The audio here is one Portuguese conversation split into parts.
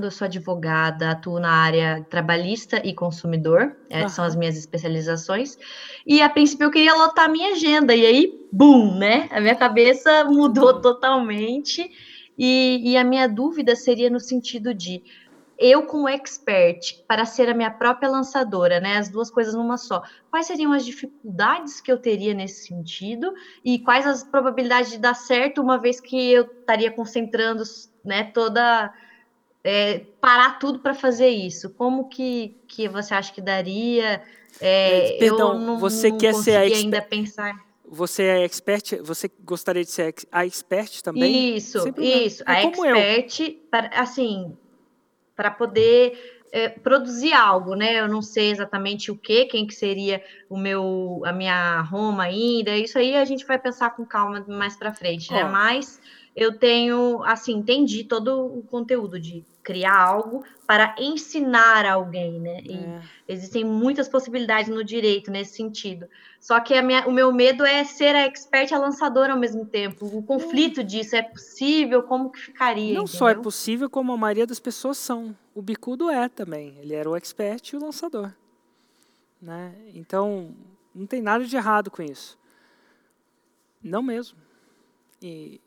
Eu sou advogada, atuo na área trabalhista e consumidor, uhum. são as minhas especializações. E a princípio eu queria lotar a minha agenda, e aí, bum, né? A minha cabeça mudou totalmente. E, e a minha dúvida seria no sentido de eu como expert para ser a minha própria lançadora, né? As duas coisas numa só. Quais seriam as dificuldades que eu teria nesse sentido e quais as probabilidades de dar certo uma vez que eu estaria concentrando, né, toda é, parar tudo para fazer isso? Como que, que você acha que daria? É, Perdão, eu não, você não quer ser a expert... ainda pensar. Você é expert? Você gostaria de ser a expert também? Isso, isso. É a expert, para, assim, para poder é, produzir algo, né? Eu não sei exatamente o que, quem que seria o meu, a minha Roma ainda. Isso aí a gente vai pensar com calma mais para frente, né? Mas eu tenho, assim, entendi todo o conteúdo de criar algo para ensinar alguém, né? E é. existem muitas possibilidades no direito nesse sentido. Só que minha, o meu medo é ser a expert e a lançadora ao mesmo tempo. O conflito disso é possível? Como que ficaria? Não entendeu? só é possível, como a maioria das pessoas são. O bicudo é também. Ele era o expert e o lançador. Né? Então, não tem nada de errado com isso. Não mesmo. E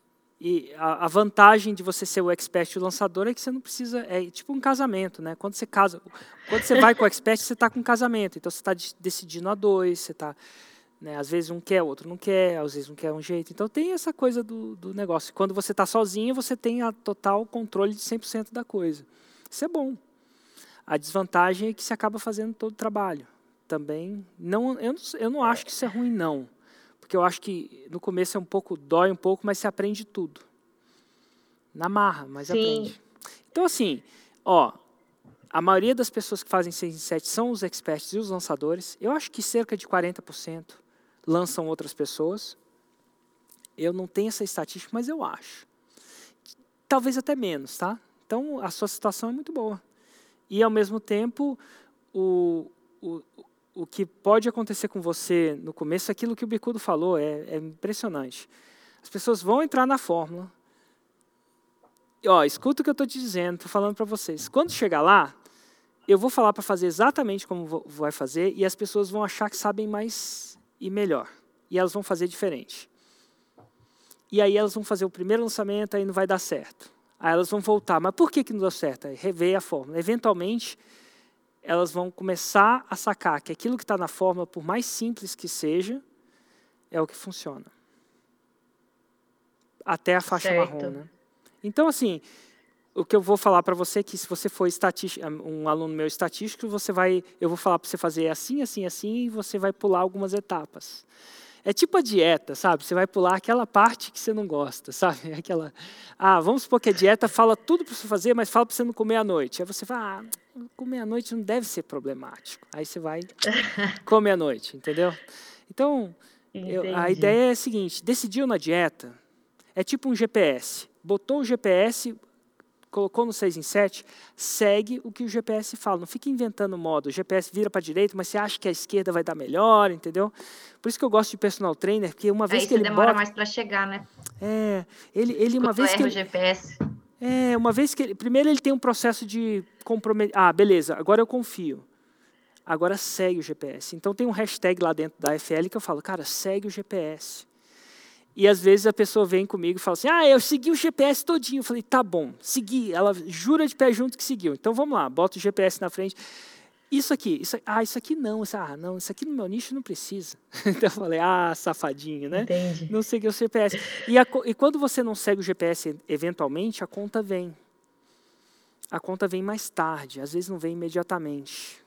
e a, a, vantagem de você ser o expert e o lançador é que você não precisa. É tipo um casamento, né? Quando você casa, quando você vai com o expert, você está com um casamento. Então você está decidindo a dois, você está. Né, às vezes um quer, o outro não quer, às vezes um quer um jeito. Então tem essa coisa do, do negócio. Quando você está sozinho, você tem a total controle de 100% da coisa. Isso é bom. A desvantagem é que você acaba fazendo todo o trabalho. Também, não, eu, não, eu não acho que isso é ruim, não porque eu acho que no começo é um pouco, dói um pouco, mas você aprende tudo. Na marra, mas Sim. aprende. Então, assim, ó, a maioria das pessoas que fazem 6 em 7 são os experts e os lançadores. Eu acho que cerca de 40% lançam outras pessoas. Eu não tenho essa estatística, mas eu acho. Talvez até menos, tá? Então, a sua situação é muito boa. E, ao mesmo tempo, o, o, o que pode acontecer com você no começo aquilo que o Bicudo falou, é, é impressionante. As pessoas vão entrar na fórmula. E, ó, escuta o que eu estou te dizendo, estou falando para vocês. Quando chegar lá, eu vou falar para fazer exatamente como vai fazer e as pessoas vão achar que sabem mais e melhor. E elas vão fazer diferente. E aí elas vão fazer o primeiro lançamento, aí não vai dar certo. Aí elas vão voltar. Mas por que, que não deu certo? Rever a fórmula. Eventualmente, elas vão começar a sacar que aquilo que está na fórmula, por mais simples que seja, é o que funciona. Até a faixa certo. marrom. Né? Então, assim, o que eu vou falar para você é que se você for um aluno meu estatístico, você vai, eu vou falar para você fazer assim, assim, assim, e você vai pular algumas etapas. É tipo a dieta, sabe? Você vai pular aquela parte que você não gosta, sabe? Aquela, ah, vamos supor que a dieta fala tudo para você fazer, mas fala para você não comer à noite. Aí você fala, ah, comer à noite não deve ser problemático. Aí você vai comer à noite, entendeu? Então, eu, a ideia é a seguinte: decidiu na dieta, é tipo um GPS. Botou o GPS, colocou no 6 em 7, segue o que o GPS fala. Não fica inventando modo. O GPS vira para a direita, mas você acha que a esquerda vai dar melhor, entendeu? Por isso que eu gosto de personal trainer, porque uma vez Aí que ele demora bota... mais para chegar, né? É, ele, ele uma vez que ele... GPS. É, uma vez que ele... Primeiro ele tem um processo de comprometer... Ah, beleza, agora eu confio. Agora segue o GPS. Então tem um hashtag lá dentro da FL que eu falo, cara, segue o GPS. E às vezes a pessoa vem comigo e fala assim: Ah, eu segui o GPS todinho. Eu falei: Tá bom, segui. Ela jura de pé junto que seguiu. Então vamos lá, bota o GPS na frente. Isso aqui, isso, ah, isso aqui não, isso, ah, não, isso aqui no meu nicho não precisa. Então eu falei, ah, safadinho, né? Entendi. Não seguiu o GPS. E, a, e quando você não segue o GPS eventualmente, a conta vem. A conta vem mais tarde, às vezes não vem imediatamente.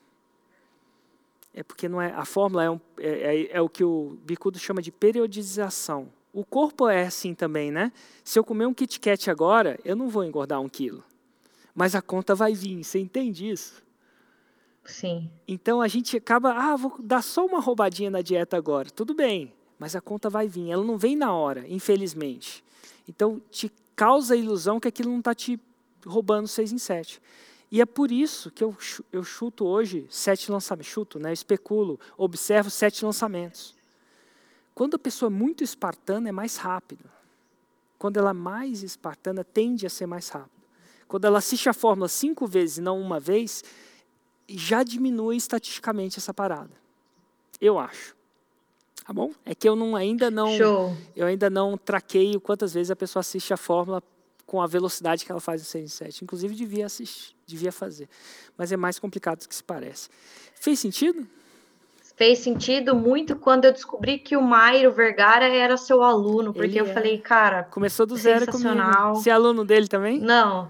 É porque não é, a fórmula é, um, é, é, é o que o Bicudo chama de periodização. O corpo é assim também, né? Se eu comer um Kit Kat agora, eu não vou engordar um quilo. Mas a conta vai vir, você entende isso? Sim. Então a gente acaba, ah, vou dar só uma roubadinha na dieta agora. Tudo bem, mas a conta vai vir. Ela não vem na hora, infelizmente. Então te causa a ilusão que aquilo não está te roubando seis em sete. E é por isso que eu, eu chuto hoje sete lançamentos. Chuto, né? especulo, observo sete lançamentos. Quando a pessoa é muito espartana, é mais rápido. Quando ela é mais espartana, tende a ser mais rápido. quando ela assiste a fórmula cinco vezes e não uma vez, já diminui estatisticamente essa parada. Eu acho. Tá bom? É que eu não, ainda não Show. eu ainda não traqueio quantas vezes a pessoa assiste a fórmula com a velocidade que ela faz no 6 em 7. Inclusive devia assistir, devia fazer. Mas é mais complicado do que se parece. Fez sentido? Fez sentido muito quando eu descobri que o Mairo Vergara era seu aluno, porque Ele eu é. falei, cara, Começou do zero comigo. Sensacional. Você é aluno dele também? Não,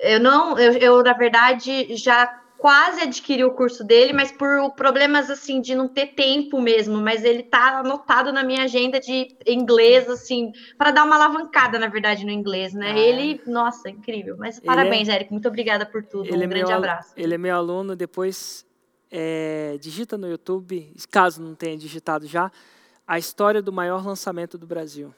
eu não, eu, eu, na verdade já quase adquiri o curso dele, mas por problemas assim de não ter tempo mesmo, mas ele tá anotado na minha agenda de inglês assim, para dar uma alavancada na verdade no inglês, né? Ah. Ele, nossa, incrível. Mas Ele parabéns, Eric, muito obrigada por tudo. Ele um é grande meu, abraço. Ele é meu aluno, depois é, digita no YouTube, caso não tenha digitado já, a história do maior lançamento do Brasil.